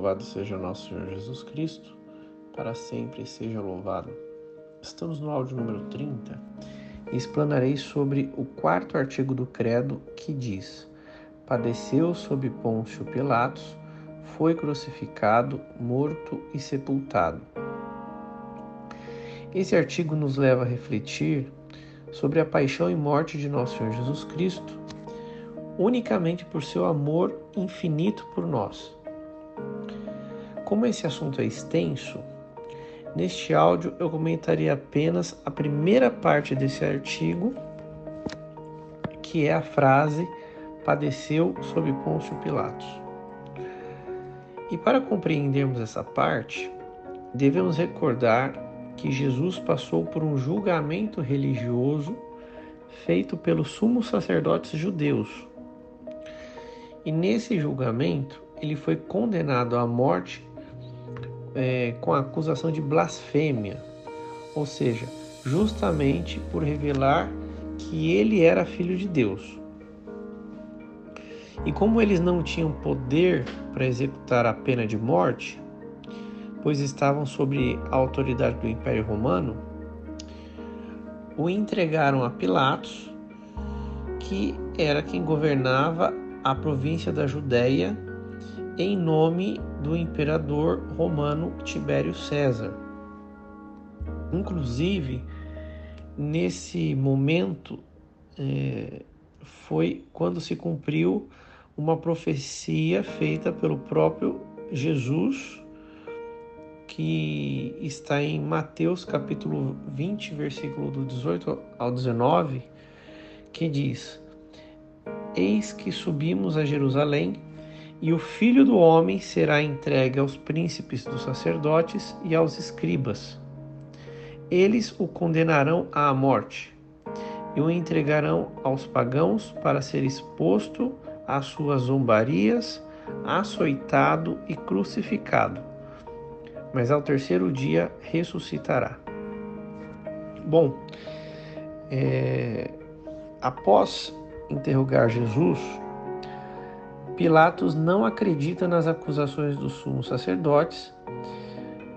Louvado seja nosso Senhor Jesus Cristo, para sempre seja louvado. Estamos no áudio número 30 e explanarei sobre o quarto artigo do Credo que diz: Padeceu sob Pôncio Pilatos, foi crucificado, morto e sepultado. Esse artigo nos leva a refletir sobre a paixão e morte de nosso Senhor Jesus Cristo, unicamente por seu amor infinito por nós. Como esse assunto é extenso, neste áudio eu comentaria apenas a primeira parte desse artigo, que é a frase padeceu sob Pôncio Pilatos. E para compreendermos essa parte, devemos recordar que Jesus passou por um julgamento religioso feito pelos sumos sacerdotes judeus. E nesse julgamento, ele foi condenado à morte é, com a acusação de blasfêmia, ou seja, justamente por revelar que ele era filho de Deus. E como eles não tinham poder para executar a pena de morte, pois estavam sob a autoridade do Império Romano, o entregaram a Pilatos, que era quem governava a província da Judéia em nome do imperador romano Tibério César. Inclusive, nesse momento é, foi quando se cumpriu uma profecia feita pelo próprio Jesus, que está em Mateus capítulo 20, versículo do 18 ao 19, que diz: Eis que subimos a Jerusalém e o filho do homem será entregue aos príncipes dos sacerdotes e aos escribas. Eles o condenarão à morte e o entregarão aos pagãos para ser exposto às suas zombarias, açoitado e crucificado. Mas ao terceiro dia ressuscitará. Bom, é, após interrogar Jesus, Pilatos não acredita nas acusações dos sumos sacerdotes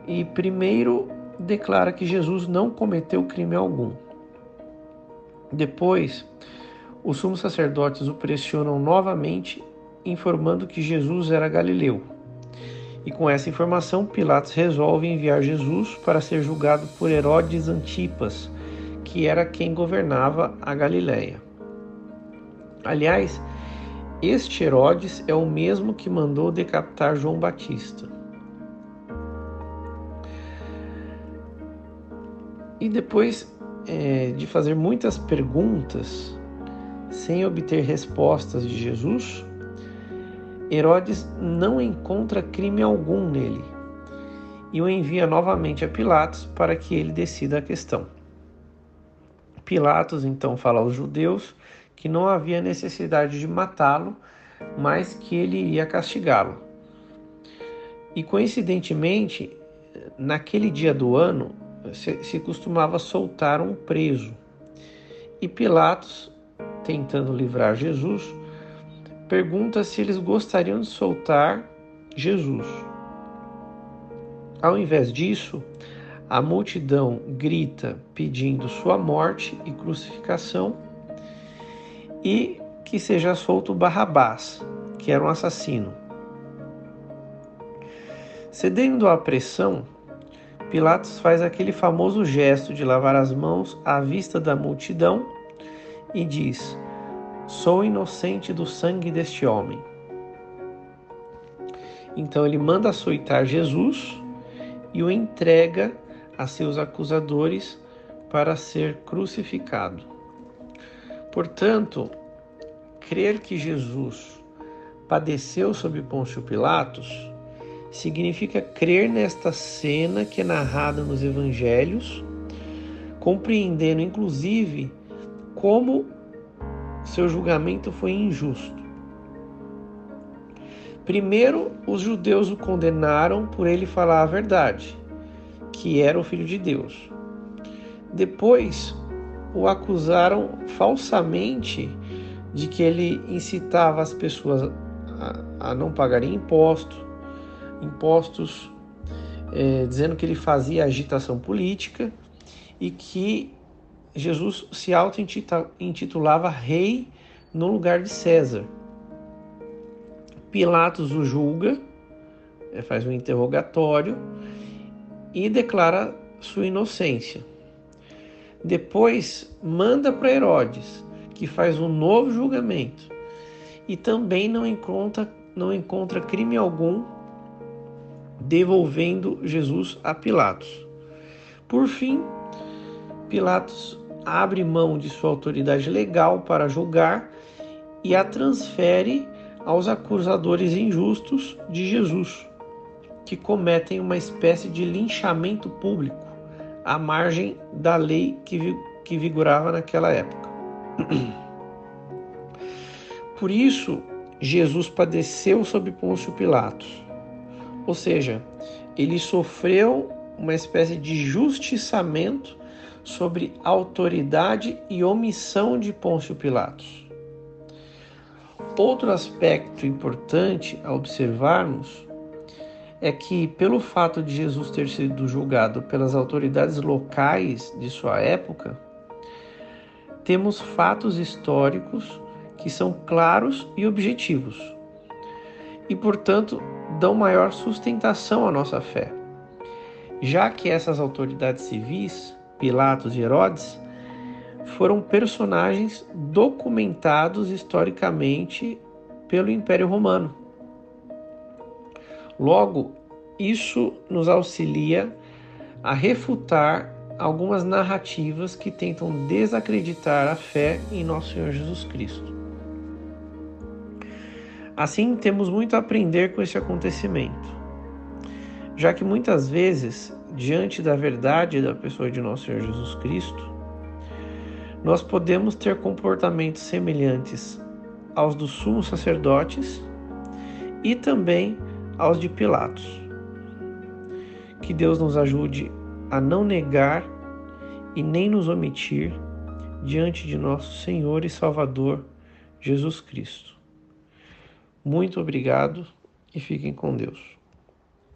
e, primeiro, declara que Jesus não cometeu crime algum. Depois, os sumos sacerdotes o pressionam novamente, informando que Jesus era galileu. E com essa informação, Pilatos resolve enviar Jesus para ser julgado por Herodes Antipas, que era quem governava a Galiléia. Aliás, este Herodes é o mesmo que mandou decapitar João Batista. E depois é, de fazer muitas perguntas sem obter respostas de Jesus, Herodes não encontra crime algum nele e o envia novamente a Pilatos para que ele decida a questão. Pilatos então fala aos judeus que não havia necessidade de matá-lo, mas que ele iria castigá-lo. E coincidentemente, naquele dia do ano, se, se, costumava soltar um preso. E Pilatos, tentando livrar Jesus, pergunta se eles gostariam de soltar Jesus. Ao invés disso, a multidão grita pedindo sua morte e crucificação e que seja solto Barrabás, que era um assassino. Cedendo à pressão, Pilatos faz aquele famoso gesto de lavar as mãos à vista da multidão e diz: Sou inocente do sangue deste homem. Então ele manda açoitar Jesus e o entrega a seus acusadores para ser crucificado. Portanto, crer que Jesus padeceu sob Pôncio Pilatos significa crer nesta cena que é narrada nos evangelhos, compreendendo inclusive como seu julgamento foi injusto. Primeiro, os judeus o condenaram por ele falar a verdade, que era o filho de Deus. Depois, o acusaram falsamente de que ele incitava as pessoas a, a não pagarem imposto, impostos é, dizendo que ele fazia agitação política e que Jesus se auto-intitulava rei no lugar de César. Pilatos o julga, é, faz um interrogatório e declara sua inocência. Depois manda para Herodes, que faz um novo julgamento e também não encontra, não encontra crime algum, devolvendo Jesus a Pilatos. Por fim, Pilatos abre mão de sua autoridade legal para julgar e a transfere aos acusadores injustos de Jesus, que cometem uma espécie de linchamento público à margem da lei que, que vigorava naquela época. Por isso, Jesus padeceu sob Pôncio Pilatos. Ou seja, ele sofreu uma espécie de justiçamento sobre autoridade e omissão de Pôncio Pilatos. Outro aspecto importante a observarmos é que, pelo fato de Jesus ter sido julgado pelas autoridades locais de sua época, temos fatos históricos que são claros e objetivos e, portanto, dão maior sustentação à nossa fé, já que essas autoridades civis, Pilatos e Herodes, foram personagens documentados historicamente pelo Império Romano. Logo, isso nos auxilia a refutar algumas narrativas que tentam desacreditar a fé em nosso Senhor Jesus Cristo. Assim, temos muito a aprender com esse acontecimento, já que muitas vezes, diante da verdade da pessoa de nosso Senhor Jesus Cristo, nós podemos ter comportamentos semelhantes aos dos sumos sacerdotes e também aos de Pilatos. Que Deus nos ajude a não negar e nem nos omitir diante de nosso Senhor e Salvador Jesus Cristo. Muito obrigado e fiquem com Deus.